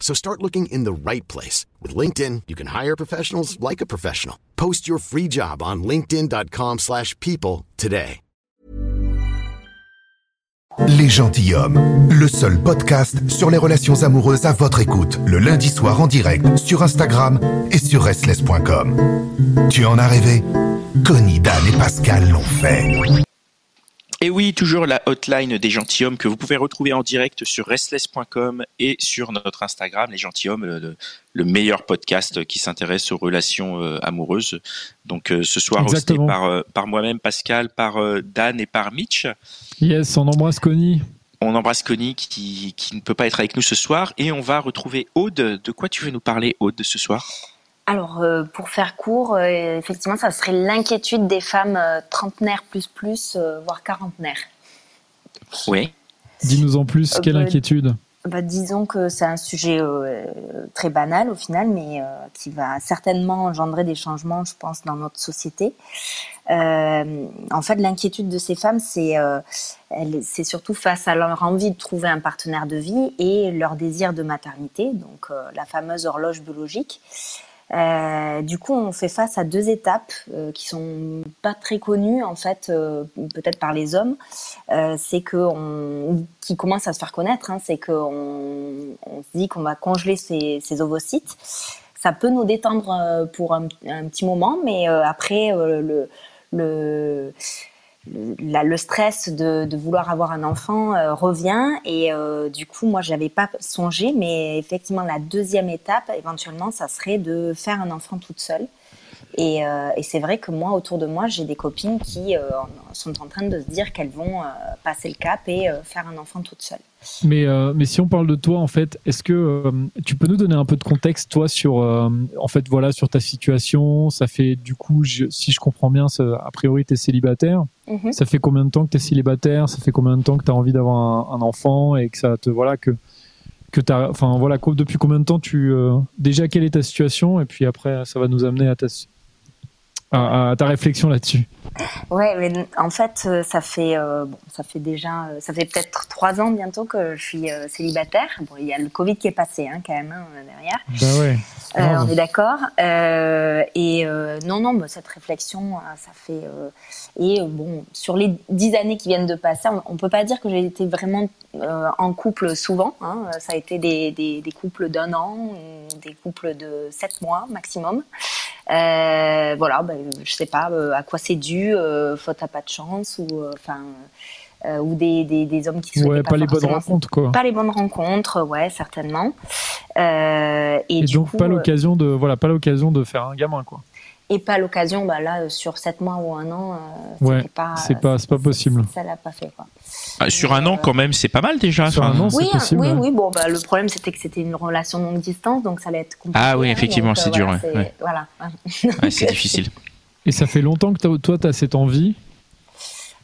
So start looking in the right place. With LinkedIn, you can hire professionals like a professional. Post your free job on linkedin.com slash people today. Les Gentilhommes, le seul podcast sur les relations amoureuses à votre écoute, le lundi soir en direct sur Instagram et sur restless.com. Tu en as rêvé? Connie, Dan et Pascal l'ont fait. Et oui, toujours la hotline des gentilshommes que vous pouvez retrouver en direct sur restless.com et sur notre Instagram, les gentilshommes, le, le meilleur podcast qui s'intéresse aux relations euh, amoureuses. Donc euh, ce soir hosté par, euh, par moi-même, Pascal, par Dan et par Mitch. Yes, on embrasse Connie. On embrasse Connie qui, qui ne peut pas être avec nous ce soir et on va retrouver Aude. De quoi tu veux nous parler, Aude, ce soir? Alors, euh, pour faire court, euh, effectivement, ça serait l'inquiétude des femmes euh, trentenaires plus plus, euh, voire quarantenaires. Oui. Dis-nous en plus, Euh, quelle bah, inquiétude? Bah, disons que c'est un sujet euh, très banal au final, mais euh, qui va certainement engendrer des changements, je pense, dans notre société. Euh, en fait, l'inquiétude de ces femmes, c'est euh, c'est surtout face à leur envie de trouver un partenaire de vie et leur désir de maternité, donc euh, la fameuse horloge biologique. Euh, du coup, on fait face à deux étapes euh, qui sont pas très connues en fait, euh, peut-être par les hommes. Euh, c'est que on, qui commence à se faire connaître, hein, c'est qu'on on se dit qu'on va congeler ses, ses ovocytes. Ça peut nous détendre euh, pour un, un petit moment, mais euh, après le le, le stress de, de vouloir avoir un enfant euh, revient. Et euh, du coup moi j'avais pas songé mais effectivement la deuxième étape éventuellement ça serait de faire un enfant toute seule et, euh, et c'est vrai que moi autour de moi j'ai des copines qui euh, sont en train de se dire qu'elles vont euh, passer le cap et faire un enfant toute seule Mais, mais si on parle de toi, en fait, est-ce que tu peux nous donner un peu de contexte, toi, sur, en fait, voilà, sur ta situation? Ça fait, du coup, je- si je comprends bien, ça- a priori, tu es célibataire. Mhm. Ça fait combien de temps que tu es célibataire? Ça fait combien de temps que tu as envie d'avoir un, un enfant et que ça te. Voilà, que. Que enfin voilà, depuis combien de temps tu euh, déjà quelle est ta situation et puis après ça va nous amener à ta à, à ta réflexion là-dessus. Ouais, mais en fait, euh, ça fait, euh, bon, ça fait déjà, euh, ça fait peut-être trois ans bientôt que je suis euh, célibataire. Bon, il y a le Covid qui est passé, hein, quand même, hein, derrière. Bah ouais. On est d'accord. Et non, non, bah, cette réflexion, ça fait. et bon, sur les dix années qui viennent de passer, on, on peut pas dire que j'ai été vraiment en couple souvent. hein. Ça a été des, des, des couples d'un an, des couples de sept mois maximum. Euh, voilà, bah, je sais pas euh, à quoi c'est dû, euh, faute à pas de chance ou enfin. euh, ou des, des, des hommes qui souhaitaient Ouais, pas les bonnes rencontres quoi. Pas les bonnes rencontres, ouais, certainement. Euh, et, Et, du donc coup, pas l'occasion de voilà pas l'occasion de faire un gamin quoi. Et pas l'occasion, bah là, euh, sur 7 mois ou un an, euh, Ouais, pas, c'est pas- c'est pas possible. Ça l'a pas fait, quoi. Ah, Sur un an, quand même, c'est pas mal déjà. Sur un an, c'est Oui, hein, possible. oui, ouais. oui, bon, bah, le problème, c'était que c'était une relation longue distance, donc ça allait être compliqué. Ah oui, effectivement, donc, c'est euh, dur, Voilà, ouais, c'est- ouais. voilà. ouais, c'est difficile. Et ça fait longtemps que t'as- toi tu as cette envie?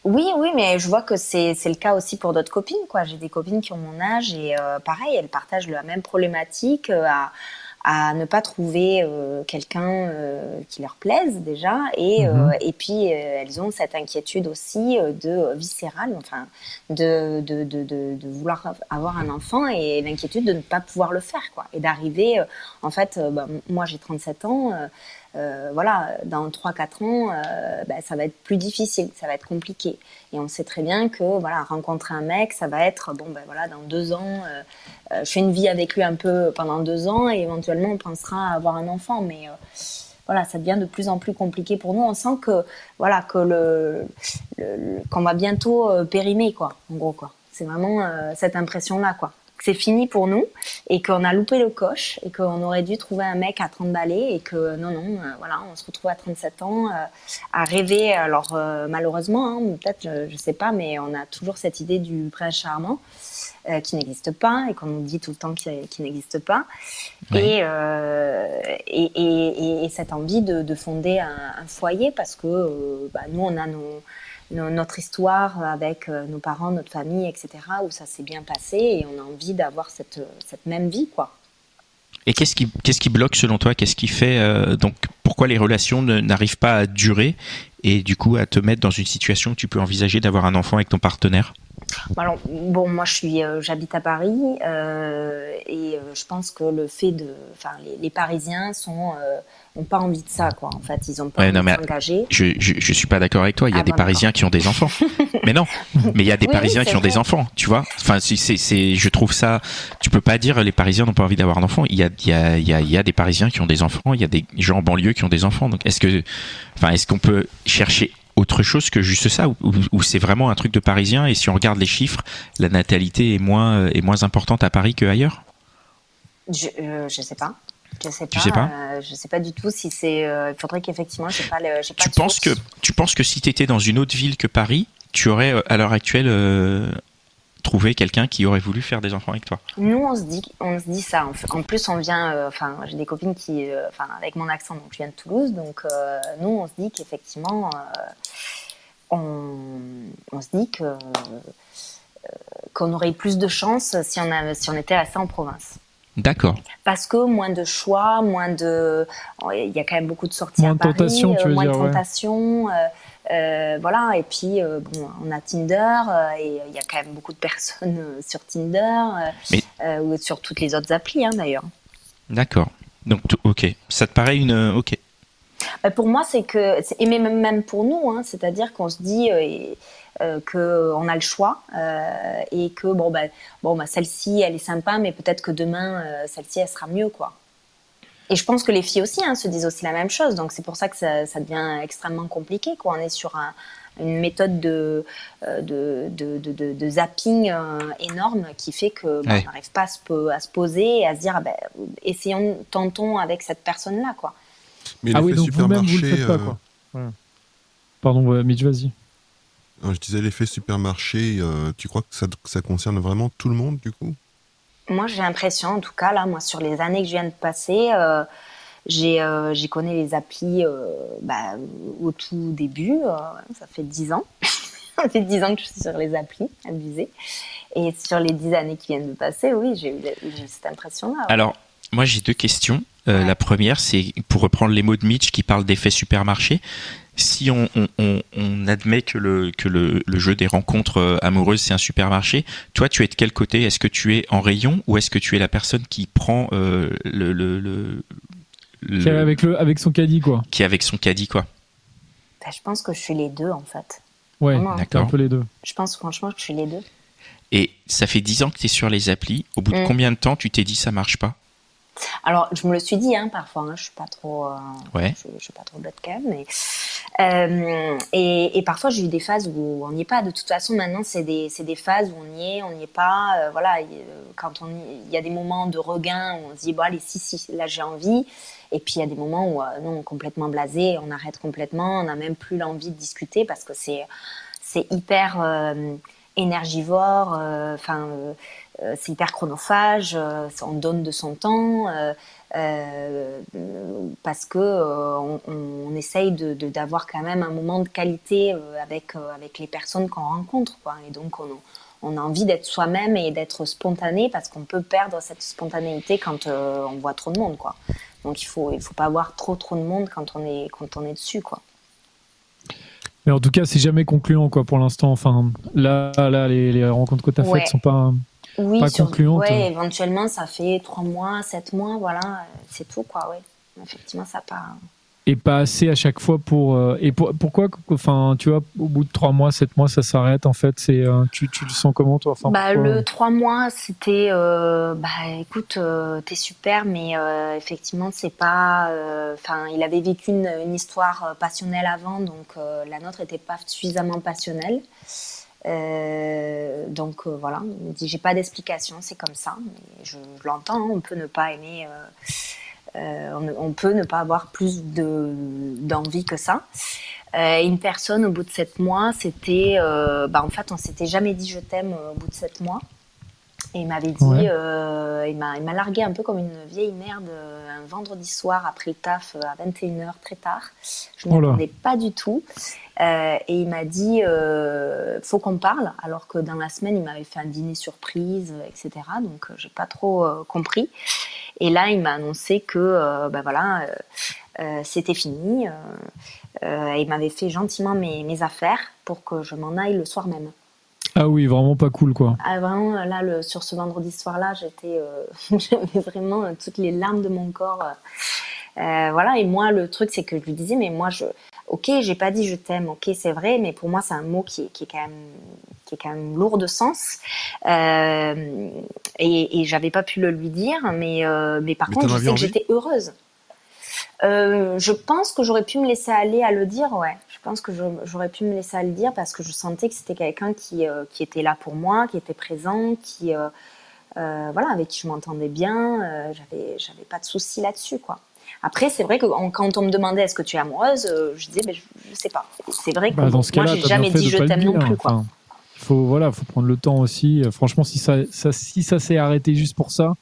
Oui, oui, mais je vois que c'est c'est le cas aussi pour d'autres copines. quoi. J'ai des copines qui ont mon âge et euh, pareil, elles partagent la même problématique euh, à, à ne pas trouver euh, quelqu'un euh, qui leur plaise déjà. Et, euh, et puis, euh, elles ont cette inquiétude aussi euh, de viscérale, enfin, de, de, de, de, vouloir avoir un enfant et l'inquiétude de ne pas pouvoir le faire. quoi. Et d'arriver, euh, en fait, bah, moi j'ai 37 ans. Euh, voilà, dans 3-4 ans, euh, bah, ça va être plus difficile, ça va être compliqué. Et on sait très bien que voilà, rencontrer un mec, ça va être bon, ben voilà, dans deux ans, euh, je fais une vie avec lui un peu pendant deux ans et éventuellement on pensera à avoir un enfant. Mais voilà, ça devient de plus en plus compliqué pour nous. On sent que voilà que le, qu'on va bientôt périmer quoi, en gros quoi. C'est vraiment cette impression là quoi c'est fini pour nous et qu'on a loupé le coche et qu'on aurait dû trouver un mec à 30 balais et que non, non, euh, voilà, on se retrouve à 37 ans euh, à rêver. Alors euh, malheureusement, hein, peut-être, je, ne sais pas, mais on a toujours cette idée du prince charmant. qui n'existe pas et qu'on nous dit tout le temps qu'il n'existe pas. Et, et, et, cette envie de, fonder un, foyer parce que bah, nous, on a nos, notre histoire avec euh, nos parents, notre famille, etc., où ça s'est bien passé et on a envie d'avoir cette, cette même vie, quoi. Et qu'est-ce qui, qu'est-ce qui bloque selon toi? Qu'est-ce qui fait euh, donc pourquoi les relations n'arrivent pas à durer et du coup à te mettre dans une situation où tu peux envisager d'avoir un enfant avec ton partenaire? Alors, bon, moi, je suis, euh, j'habite à Paris et je pense que le fait de, enfin, les, Parisiens sont n'ont pas envie de ça, quoi. En fait, ils ont pas envie de s'engager. Je, je, je, suis pas d'accord avec toi. Il y a ah, des Parisiens qui ont des enfants. mais non, mais il y a des Parisiens qui ont des enfants, tu vois. Enfin, c'est, c'est, je trouve ça. Tu peux pas dire les Parisiens n'ont pas envie d'avoir un enfant. Il y a, il y a, il y a, il y a des Parisiens qui ont des enfants. Il y a des gens en banlieue qui ont des enfants. Donc, est-ce que, enfin, est-ce qu'on peut chercher autre chose que juste ça ou, c'est vraiment un truc de Parisien et si on regarde les chiffres, la natalité est moins est moins importante à Paris qu'ailleurs? Je euh, je sais pas. Je sais pas. sais pas euh, je sais pas du tout si c'est. Euh, il faudrait qu'effectivement, je pas. Le, tu penses que tu penses que si tu étais dans une autre ville que Paris, tu aurais euh, à l'heure actuelle trouvé quelqu'un qui aurait voulu faire des enfants avec toi Nous, on se dit, on se dit ça. En plus, on vient. Enfin, j'ai des copines qui, enfin, avec mon accent, donc je viens de Toulouse, donc nous, on se dit qu'effectivement, on, on, se dit que qu'on aurait eu plus de chance si on a, si on était resté en province. D'accord. Parce que moins de choix, moins de. Il y a quand même beaucoup de sorties moins à Paris, tentation, tu veux moins de tentation. Euh, euh, voilà, et puis euh, bon, on a Tinder et il y a quand même beaucoup de personnes sur Tinder ou sur toutes les autres applis hein, d'ailleurs. D'accord. Donc, ok. Ça te paraît une. Ok. Bah, pour moi, c'est que. Et même, même pour nous, hein, c'est-à-dire qu'on se dit. Euh, qu'on a le choix euh, et que bon bah, bon bah, celle-ci elle est sympa mais peut-être que demain euh, celle-ci elle sera mieux quoi. Et je pense que les filles aussi hein, se disent aussi la même chose donc c'est pour ça que ça, devient extrêmement compliqué quoi. On est sur une méthode de, de, de, de, zapping énorme qui fait que bah, on n'arrive pas à se, à se, poser et à se dire ah ben, essayons, tentons avec cette personne-là. quoi. Mais ah oui, donc vous-même, vous le faites pas. Quoi. Pardon, Mitch, vas-y. Je disais l'effet supermarché, euh, tu crois que ça, ça, concerne vraiment tout le monde du coup? Moi j'ai l'impression, en tout cas là, moi sur les années que je viens de passer, euh, j'ai euh, connu les applis euh, bah, au tout début, ça fait 10 ans. ça fait 10 ans que je suis sur les applis, abusé. Et sur les 10 années qui viennent de passer, oui, j'ai eu, cette impression-là. Alors, moi j'ai deux questions. La première, c'est pour reprendre les mots de Mitch qui parle d'effet supermarché si on, admet que, le, que le, jeu des rencontres euh, amoureuses c'est un supermarché, toi tu es de quel côté? Est-ce que tu es en rayon ou est-ce que tu es la personne qui prend euh, le, le, qui est avec le avec son caddie quoi Qui est avec son caddie quoi bah, Je pense que je suis les deux en fait. Ouais, d'accord. un peu les deux. Je pense franchement que je suis les deux. Et ça fait 10 ans que tu es sur les applis. Au bout de mm. combien de temps tu t'es dit ça marche pas? Alors, je me le suis dit, hein, parfois, hein, je suis pas trop, euh, ouais. je, suis pas trop bête quand même, mais euh, et, parfois j'ai eu des phases où on n'y est pas. De toute façon, maintenant, c'est des, des, phases où on y est, on n'y est pas. Euh, voilà, quand on, il y a des moments de regain on se dit, bon allez, si, si, là j'ai envie. Et puis il y a des moments où non, complètement blasé, on arrête complètement, on n'a même plus l'envie de discuter parce que c'est, hyper énergivore. Enfin euh, c'est hyper chronophage, euh, on donne de son temps. Euh, parce que on, essaye d'avoir quand même un moment de qualité avec, avec les personnes qu'on rencontre. Quoi. Et donc, on, on a envie d'être soi-même et d'être spontané parce qu'on peut perdre cette spontanéité quand on voit trop de monde. Quoi. Donc, il ne faut, il faut pas avoir trop, trop de monde quand on est, quand on est dessus. Quoi. Mais en tout cas, c'est jamais concluant quoi, pour l'instant. Enfin, là, là les, les rencontres que tu as faites sont pas oui, pas concluante. Ouais, éventuellement, ça fait trois mois, sept mois, voilà, c'est tout, quoi, ouais. Effectivement, ça part. et pas assez à chaque fois pour euh, et pour, pourquoi enfin tu vois au bout de trois mois sept mois ça s'arrête en fait c'est euh, tu, tu le sens comment toi enfin, bah, le trois mois c'était euh, bah écoute t'es super mais effectivement c'est pas enfin il avait vécu une, une, histoire passionnelle avant donc la nôtre était pas suffisamment passionnelle donc voilà il me dit j'ai pas d'explication c'est comme ça mais je, l'entends on peut ne pas aimer euh, on, peut ne pas avoir plus d'envie que ça. Euh, une personne au bout de sept mois, c'était, euh, bah, en fait, on s'était jamais dit je t'aime au bout de sept mois. Et il m'avait dit, il m'a largué un peu comme une vieille merde un vendredi soir après le taf à 21h, très tard. Je ne m'attendais pas du tout. et il m'a dit, faut qu'on parle, alors que dans la semaine, il m'avait fait un dîner surprise, etc. Donc, j'ai pas trop compris. Et là, il m'a annoncé que euh, bah voilà, euh, euh, c'était fini. il m'avait fait gentiment mes, affaires pour que je m'en aille le soir même. Ah oui, vraiment pas cool quoi. Ah, vraiment, là, le, sur ce vendredi soir-là, j'étais, j'avais vraiment toutes les larmes de mon corps. voilà, et moi, le truc, c'est que je lui disais, mais moi, je, ok, j'ai pas dit je t'aime, ok, c'est vrai, mais pour moi, c'est un mot qui, qui, est quand même, qui est quand même lourd de sens. Euh, et, et j'avais pas pu le lui dire, mais, euh, mais par contre, je sais que j'étais heureuse. Euh, je pense que j'aurais pu me laisser aller à le dire, ouais. Je pense que j'aurais pu me laisser à le dire parce que je sentais que c'était quelqu'un qui, qui était là pour moi, qui était présent, qui, voilà, avec qui je m'entendais bien. j'avais, j'avais pas de soucis là-dessus, quoi. Après, c'est vrai que quand on me demandait est-ce que tu es amoureuse, je disais ben, je, je, sais pas. C'est vrai que bah, dans ce moi, j'ai jamais dit je t'aime non plus, quoi faut voilà, faut prendre le temps aussi. Franchement, si ça, si ça s'est arrêté juste pour ça,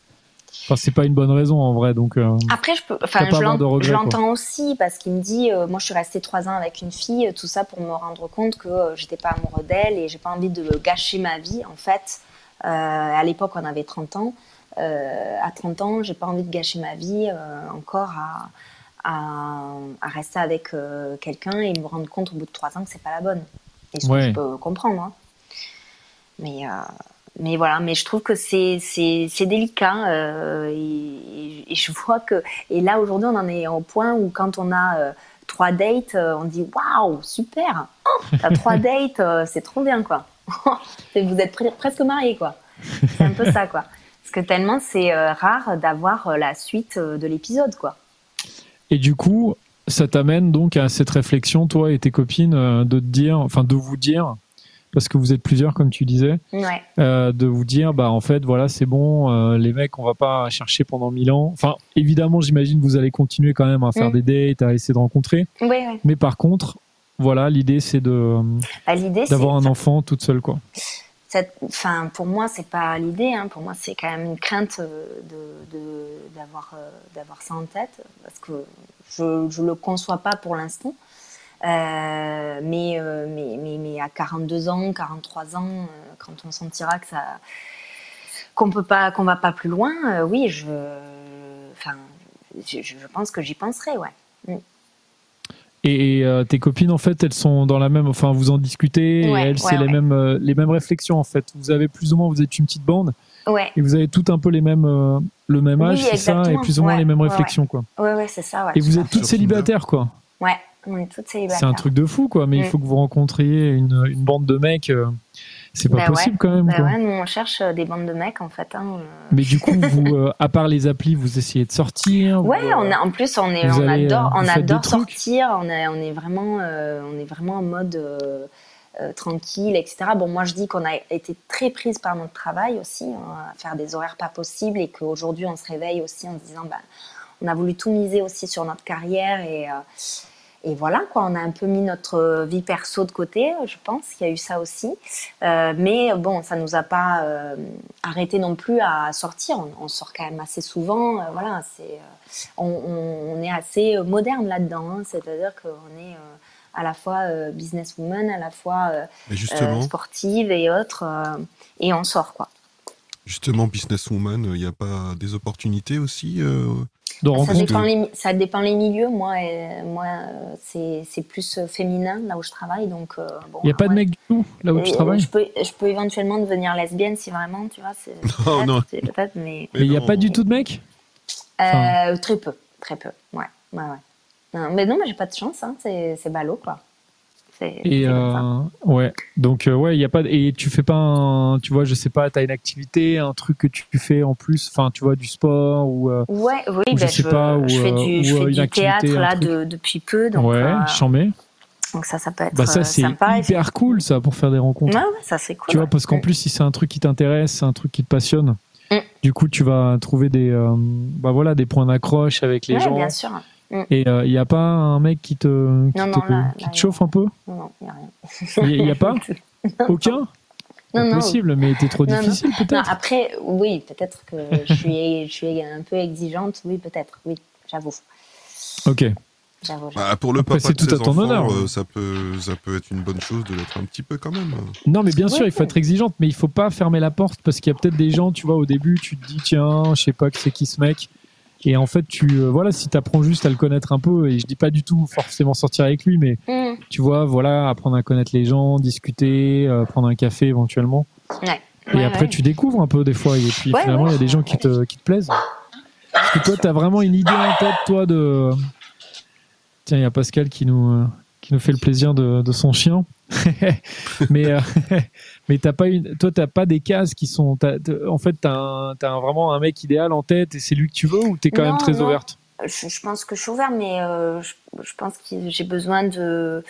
Enfin, c'est pas une bonne raison en vrai, donc. Euh, Après, je peux, enfin, je l'entends aussi parce qu'il me dit, euh, moi, je suis restée trois ans avec une fille, tout ça pour me rendre compte que euh, j'étais pas amoureux d'elle et j'ai pas envie de gâcher ma vie. En fait, à l'époque, on avait 30 ans. à 30 ans, j'ai pas envie de gâcher ma vie encore à, à, rester avec quelqu'un et me rendre compte au bout de trois ans que c'est pas la bonne. Et ce que je peux comprendre. Hein. Mais, euh, mais voilà, mais je trouve que c'est, c'est, délicat. Euh, et, je vois que. Et là, aujourd'hui, on en est au point où quand on a euh, trois dates, on dit waouh, super oh, T'as trois dates, c'est trop bien, quoi. Vous êtes presque mariés, quoi. C'est un peu ça, quoi. Parce que tellement c'est rare d'avoir la suite de l'épisode, quoi. Et du coup, ça t'amène donc à cette réflexion, toi et tes copines, de te dire, enfin de vous dire, parce que vous êtes plusieurs, comme tu disais, euh, de vous dire, bah en fait, voilà, c'est bon, euh, les mecs, on va pas chercher pendant mille ans. Enfin, évidemment, j'imagine vous allez continuer quand même à faire mm. des dates, à essayer de rencontrer. Mais par contre, voilà, l'idée c'est de bah, d'avoir un enfant toute seule, quoi. Enfin, pour moi, c'est pas l'idée. Hein. Pour moi, c'est quand même une crainte euh, de, d'avoir, d'avoir ça en tête, parce que je ne le conçois pas pour l'instant. Euh, mais, euh, mais, mais, mais, à 42 ans, 43 ans, euh, quand on sentira que ça qu'on peut pas qu'on va pas plus loin, oui, je enfin je, je, pense que j'y penserai, ouais. Mm. Et tes copines, en fait, elles sont dans la même. Enfin, vous en discutez. et elles, c'est les mêmes, les mêmes réflexions, en fait. Vous avez plus ou moins, vous êtes une petite bande. Ouais. Et vous avez tout un peu les mêmes, le même âge, c'est ça, et plus ou moins les mêmes réflexions, quoi. Ouais, ouais, c'est ça. et vous êtes toutes célibataires, quoi. Ouais. On est toutes célibataires. C'est un truc de fou, quoi. Mais il mm. faut que vous rencontriez une, une bande de mecs. Euh, c'est pas bah possible quand même. Bah quoi. Ouais, nous on cherche euh, des bandes de mecs en fait. Hein. Mais du coup, vous, euh, à part les applis, vous essayez de sortir. Ouais, on a, en plus on est, on adore, on adore sortir. On est, on est vraiment, on est vraiment en mode tranquille, etc. Bon, moi je dis qu'on a été très prise par notre travail aussi, hein, à faire des horaires pas possibles et qu'aujourd'hui on se réveille aussi en se disant, bah, on a voulu tout miser aussi sur notre carrière et et voilà, quoi, on a un peu mis notre vie perso de côté, je pense qu'il y a eu ça aussi. Euh, mais bon, ça nous a pas euh, arrêté non plus à sortir. On, sort quand même assez souvent. Euh, voilà, c'est, on, est assez moderne là-dedans. Hein. c'est-à-dire qu'on est à la fois businesswoman, à la fois sportive et autres, et on sort quoi. Justement, businesswoman, il n'y a pas des opportunités aussi ça dépend, les, ça dépend les milieux. Moi, moi c'est plus féminin là où je travaille. Donc, euh, il n'y a pas de mec du tout là où tu travailles je peux, je peux éventuellement devenir lesbienne si vraiment, tu vois. Non, non. mais il n'y a pas du tout de mecs euh, Très peu, très peu. Ouais, ouais, ouais. Non, mais non, mais j'ai pas de chance, hein. c'est c'est ballot, quoi. Et euh, ouais, donc euh, ouais, il y a pas. Et tu fais pas un, tu vois, je sais pas, t'as une activité, un truc que tu fais en plus, enfin, tu vois, du sport ou euh, Ouais, oui, ou je ben, sais je, pas, ou, je fais du, je fais du théâtre là de- depuis peu, donc, ouais, mets. donc ça, ça peut être Bah ça c'est hyper cool ça pour faire des rencontres. Ouais, ouais, ça c'est cool. Tu vois, parce qu'en plus, si c'est un truc qui t'intéresse, c'est un truc qui te passionne, Mm. du coup, tu vas trouver des, bah voilà, des points d'accroche avec les Ouais, gens. bien sûr. Et il n'y a pas un mec qui te, qui Non, te, non, là- qui là, te chauffe un peu? Non, il n'y a rien. Il n'y a, pas Aucun? Non, non. Possible, mais t'es trop difficile Non, peut-être? après, oui, peut-être que je suis, je suis un peu exigeante. Oui, peut-être. Oui, j'avoue. Ok. Bah, pour le papa de tout à ton enfants, honneur. euh, ça, peut, ça peut être une bonne chose de l'être un petit peu quand même. Non, mais bien sûr, il faut être exigeante, mais il faut pas fermer la porte parce qu'il y a peut-être des gens, tu vois, au début, tu te dis, tiens, je sais pas que c'est qui ce mec. Et en fait, tu, euh, voilà, si tu apprends juste à le connaître un peu, et je dis pas du tout forcément sortir avec lui, mais Mm. tu vois, voilà, apprendre à connaître les gens, discuter, euh, prendre un café éventuellement. Ouais. Et Ouais, après, ouais. tu découvres un peu des fois, et puis finalement, il y a des gens qui te, qui te plaisent. Parce que toi, tu as vraiment une idée en tête, toi, de. Tiens, il y a Pascal qui nous, euh, qui nous fait le plaisir de, de son chien. mais euh, mais t'as pas une, toi, t'as pas des cases qui sont. t'as- t'as- en fait, tu as, vraiment un mec idéal en tête et c'est lui que tu veux ou tu es quand Non, même très non. ouverte? Je, je pense que je suis ouverte, mais euh, je, je pense que j'ai besoin de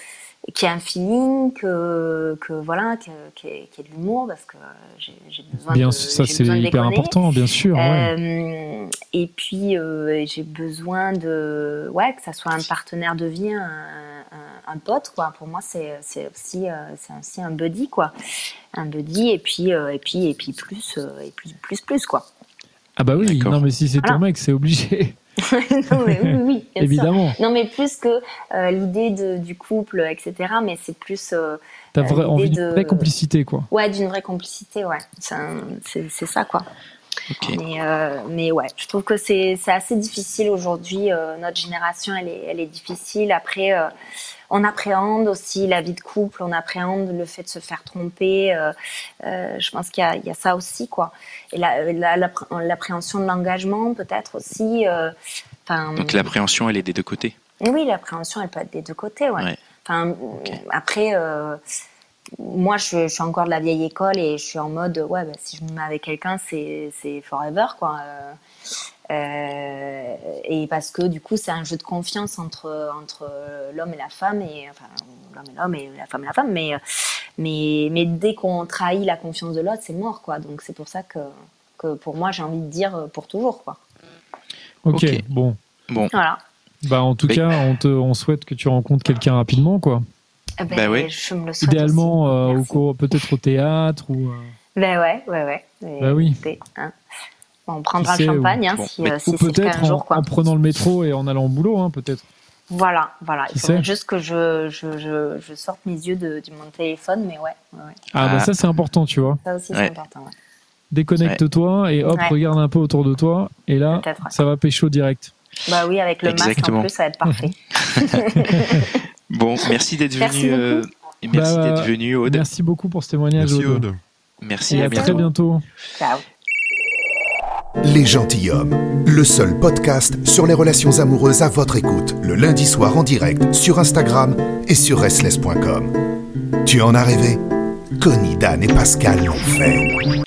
qu'il y ait un feeling, que, que voilà, qu'il y, ait- qu'il y ait de l'humour, parce que j'ai besoin Bien de, ça c'est hyper important, bien sûr. ouais. Euh, et puis euh, j'ai besoin de ouais que ça soit un partenaire de vie, un, un, un pote quoi. Pour moi c'est c'est aussi euh, c'est aussi un buddy quoi, un buddy et puis euh, et puis et puis plus euh, et plus plus plus quoi. Ah bah oui, non mais si c'est ton mec, c'est obligé, non mais oui sûr. évidemment. Non mais plus que euh, l'idée de- du couple etc. Mais c'est plus euh, T'as envie d'une de- vraie complicité, quoi. ouais d'une vraie complicité ouais. C'est ça quoi. Mais, euh, mais ouais, je trouve que c'est assez difficile aujourd'hui. euh, notre génération, elle est, elle est difficile. Après, euh, on appréhende aussi la vie de couple, on appréhende le fait de se faire tromper. je pense qu'il y, y a ça aussi, quoi. Et la- la- l'appréhension de l'engagement, peut-être aussi. Donc l'appréhension, elle est des deux côtés. oui, l'appréhension, elle peut être des deux côtés, ouais. Ouais. Enfin, après, moi, je, je suis encore de la vieille école et je suis en mode, ouais, bah, si je me mets avec quelqu'un, c'est c'est forever, quoi. Euh, euh, et parce que du coup, c'est un jeu de confiance entre, entre l'homme et la femme, et enfin, l'homme et l'homme et la femme et la femme, mais, mais, mais dès qu'on trahit la confiance de l'autre, c'est mort, quoi. Donc, c'est pour ça que, que pour moi, j'ai envie de dire euh, pour toujours, quoi. Ok, Ok. bon. Voilà. Bah en tout Mais- cas, on te, on souhaite que tu rencontres quelqu'un rapidement, quoi. Eh ben, Bah ouais. Je me le souhaite Idéalement, euh, peut-être au théâtre ou. euh, Ben ouais, ouais, ouais. Et Bah oui. hein. Bon, on prendra le champagne hein, bon, si, euh, ou si c'est le cas peut-être un en, jour. Quoi. en prenant le métro et en allant au boulot, hein, peut-être. Voilà, voilà. Il faudrait juste que je, je, je, je sorte mes yeux de, de mon téléphone, mais ouais, ouais, ouais. Ah, bah Ah. ça c'est important, tu vois. ça aussi Ouais. c'est important. Ouais. Déconnecte-toi et hop, Ouais. regarde un peu autour de toi et là, ça va pécho direct. Bah oui, avec le Exactement. masque en plus, ça va être parfait. Bon, merci d'être Merci venu. euh, et merci Bah, d'être venu, Aude. Merci beaucoup pour ce témoignage, Merci Aude. Aude. Merci, Et à à Merci très bientôt. bientôt. Ciao. Les Gentilhommes, le seul podcast sur les relations amoureuses à votre écoute, le lundi soir en direct sur Instagram et sur restless.com. Tu en as rêvé? Connie, Dan et Pascal l'ont fait.